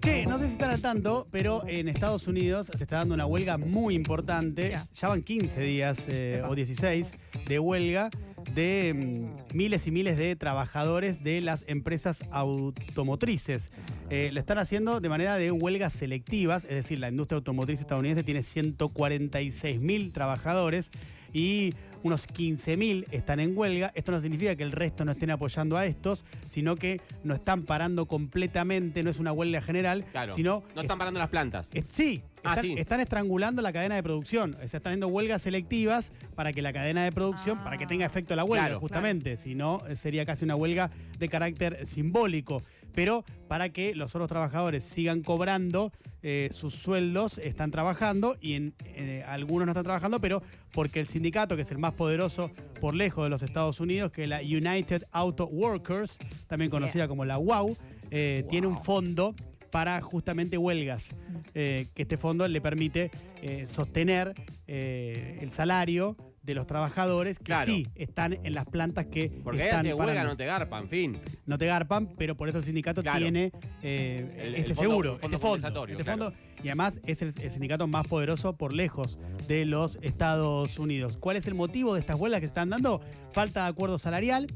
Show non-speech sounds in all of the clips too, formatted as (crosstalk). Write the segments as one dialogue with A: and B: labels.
A: Che, no sé si están al tanto, pero en Estados Unidos se está dando una huelga muy importante. Ya. Van 15 días eh, o 16 de huelga de mm, miles y miles de trabajadores de las empresas automotrices. Eh, lo están haciendo de manera de huelgas selectivas, es decir, la industria automotriz estadounidense tiene 146 mil trabajadores y unos 15.000 están en huelga. Esto no significa que el resto no estén apoyando a estos, sino que no están parando completamente, no es una huelga general,
B: Claro.
A: sino...
B: no están parando las plantas.
A: Sí,
B: Ah,
A: están,
B: sí.
A: están estrangulando la cadena de producción. O sea, están haciendo huelgas selectivas para que la cadena de producción, para que tenga efecto la huelga,
B: Claro.
A: justamente. Si no, eh, sería casi una huelga de carácter simbólico. Pero para que los otros trabajadores sigan cobrando eh, sus sueldos, están trabajando y en, eh, algunos no están trabajando, pero porque el sindicato, que es el más poderoso por lejos de los Estados Unidos, que es la United Auto Workers, también conocida como la UAW, eh, tiene un fondo para justamente huelgas, eh, que este fondo le permite eh, sostener eh, el salario de los trabajadores que
B: Claro.
A: sí están en las plantas que
B: Porque ahí
A: están
B: hace huelga,
A: parando.
B: no te garpan, fin.
A: No te garpan, pero por eso el sindicato
B: Claro.
A: tiene eh,
B: El-
A: este
B: el fondo-
A: seguro,
B: fondo
A: este fondo, este
B: claro.
A: fondo. Y además es el, el sindicato más poderoso por lejos de los Estados Unidos. ¿Cuál es el motivo de estas huelgas que se están dando? Falta de acuerdo salarial.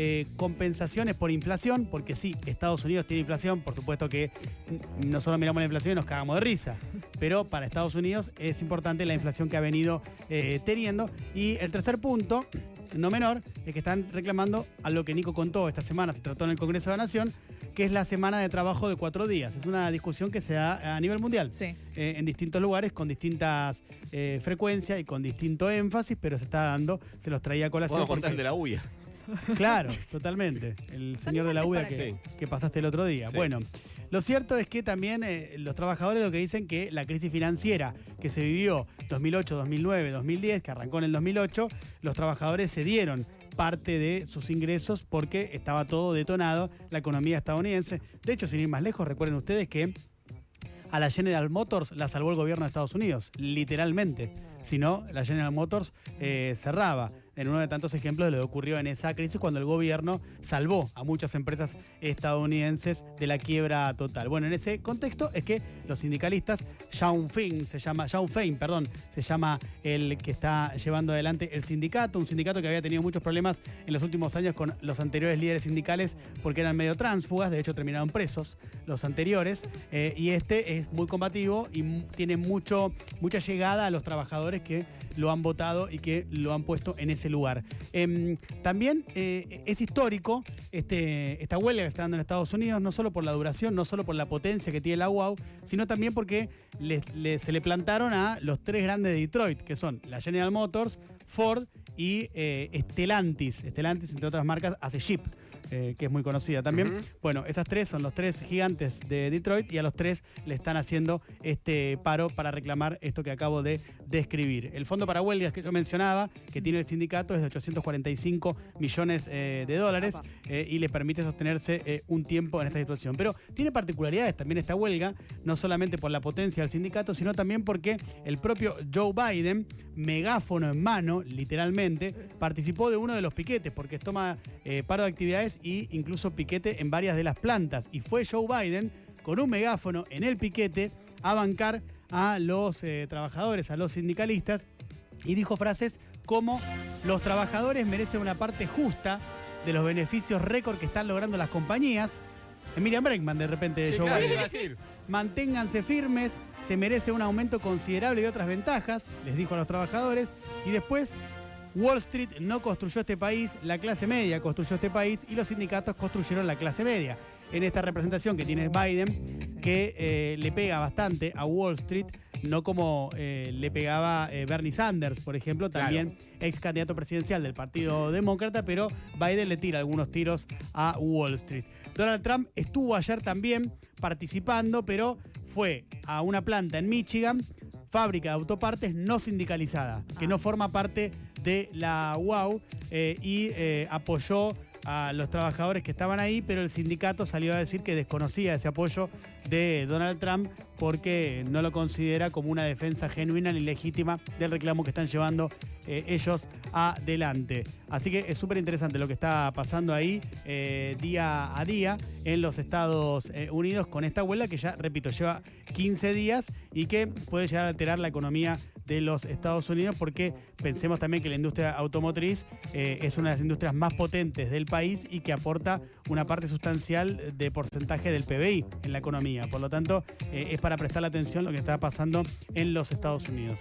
A: Eh, compensaciones por inflación, porque sí, Estados Unidos tiene inflación, por supuesto que n- no solo miramos la inflación y nos cagamos de risa, pero para Estados Unidos es importante la inflación que ha venido eh, teniendo. Y el tercer punto, no menor, es que están reclamando a lo que Nico contó esta semana, se trató en el Congreso de la Nación, que es la semana de trabajo de cuatro días. Es una discusión que se da a nivel mundial,
C: Sí.
A: eh, en distintos lugares, con distintas eh, frecuencias y con distinto énfasis, pero se está dando, se los traía a colación.
B: Podemos contar
A: porque-
B: el de la UIA. (laughs)
A: Claro, totalmente. El señor de la UDA que, pasaste el otro día.
B: Sí.
A: Bueno, lo cierto es que también eh, los trabajadores lo que dicen que la crisis financiera que se vivió 2008, 2009, 2010, que arrancó en el 2008, los trabajadores se dieron parte de sus ingresos porque estaba todo detonado, la economía estadounidense. De hecho, sin ir más lejos, recuerden ustedes que a la General Motors la salvó el gobierno de Estados Unidos, literalmente. Si no, la General Motors eh, cerraba. En uno de tantos ejemplos de lo que ocurrió en esa crisis cuando el gobierno salvó a muchas empresas estadounidenses de la quiebra total. Bueno, en ese contexto es que los sindicalistas, Shaun Fein, se llama, Shaun Fein, perdón, se llama el que está llevando adelante el sindicato, un sindicato que había tenido muchos problemas en los últimos años con los anteriores líderes sindicales porque eran medio tránsfugas, de hecho terminaron presos los anteriores, eh, y este es muy combativo y tiene mucho, mucha llegada a los trabajadores que lo han votado y que lo han puesto en ese lugar. Em, también eh, es histórico este, esta huelga que está dando en Estados Unidos, no solo por la duración, no solo por la potencia que tiene la UAU, sino también porque le- le- se le plantaron a los tres grandes de Detroit, que son la General Motors, Ford y eh, Stellantis. Stellantis, entre otras marcas, hace Jeep. eh, que es muy conocida también. Bueno, esas tres son los tres gigantes de Detroit y a los tres le están haciendo este paro para reclamar esto que acabo de describir. El fondo para huelgas que yo mencionaba, que tiene el sindicato, es de 845 millones eh, de dólares eh, y le permite sostenerse eh, un tiempo en esta situación. Pero tiene particularidades también esta huelga, no solamente por la potencia del sindicato, sino también porque el propio Joe Biden, megáfono en mano, literalmente, participó de uno de los piquetes, porque toma eh, paro de actividades e incluso piquete en varias de las plantas. Y fue Joe Biden con un megáfono en el piquete a bancar a los eh, trabajadores, a los sindicalistas, y dijo frases como los trabajadores merecen una parte justa de los beneficios récord que están logrando las compañías. Es Miriam Bregman de repente de
B: Sí,
A: Joe
B: claro,
A: Biden.
B: iba a decir.
A: Manténganse firmes, se merece un aumento considerable de otras ventajas, les dijo a los trabajadores. Y después, Wall Street no construyó este país, la clase media construyó este país y los sindicatos construyeron la clase media. En esta representación que tiene Biden, que eh, le pega bastante a Wall Street, no como eh, le pegaba eh, Bernie Sanders, por ejemplo, también ex candidato presidencial del Partido Demócrata, pero Biden le tira algunos tiros a Wall Street. Donald Trump estuvo ayer también participando, pero fue a una planta en Michigan, fábrica de autopartes no sindicalizada, que no forma parte de la UAU eh, y apoyó a los trabajadores que estaban ahí, pero el sindicato salió a decir que desconocía ese apoyo de Donald Trump porque no lo considera como una defensa genuina ni legítima del reclamo que están llevando eh, ellos adelante. Así que es súper interesante lo que está pasando ahí eh, día a día en los Estados eh, Unidos con esta huelga que ya, repito, lleva 15 días y que puede llegar a alterar la economía de los Estados Unidos porque pensemos también que la industria automotriz es una de las industrias más potentes del país y que aporta una parte sustancial de porcentaje del PBI en la economía. Por lo tanto, es para prestar atención lo que está pasando en los Estados Unidos.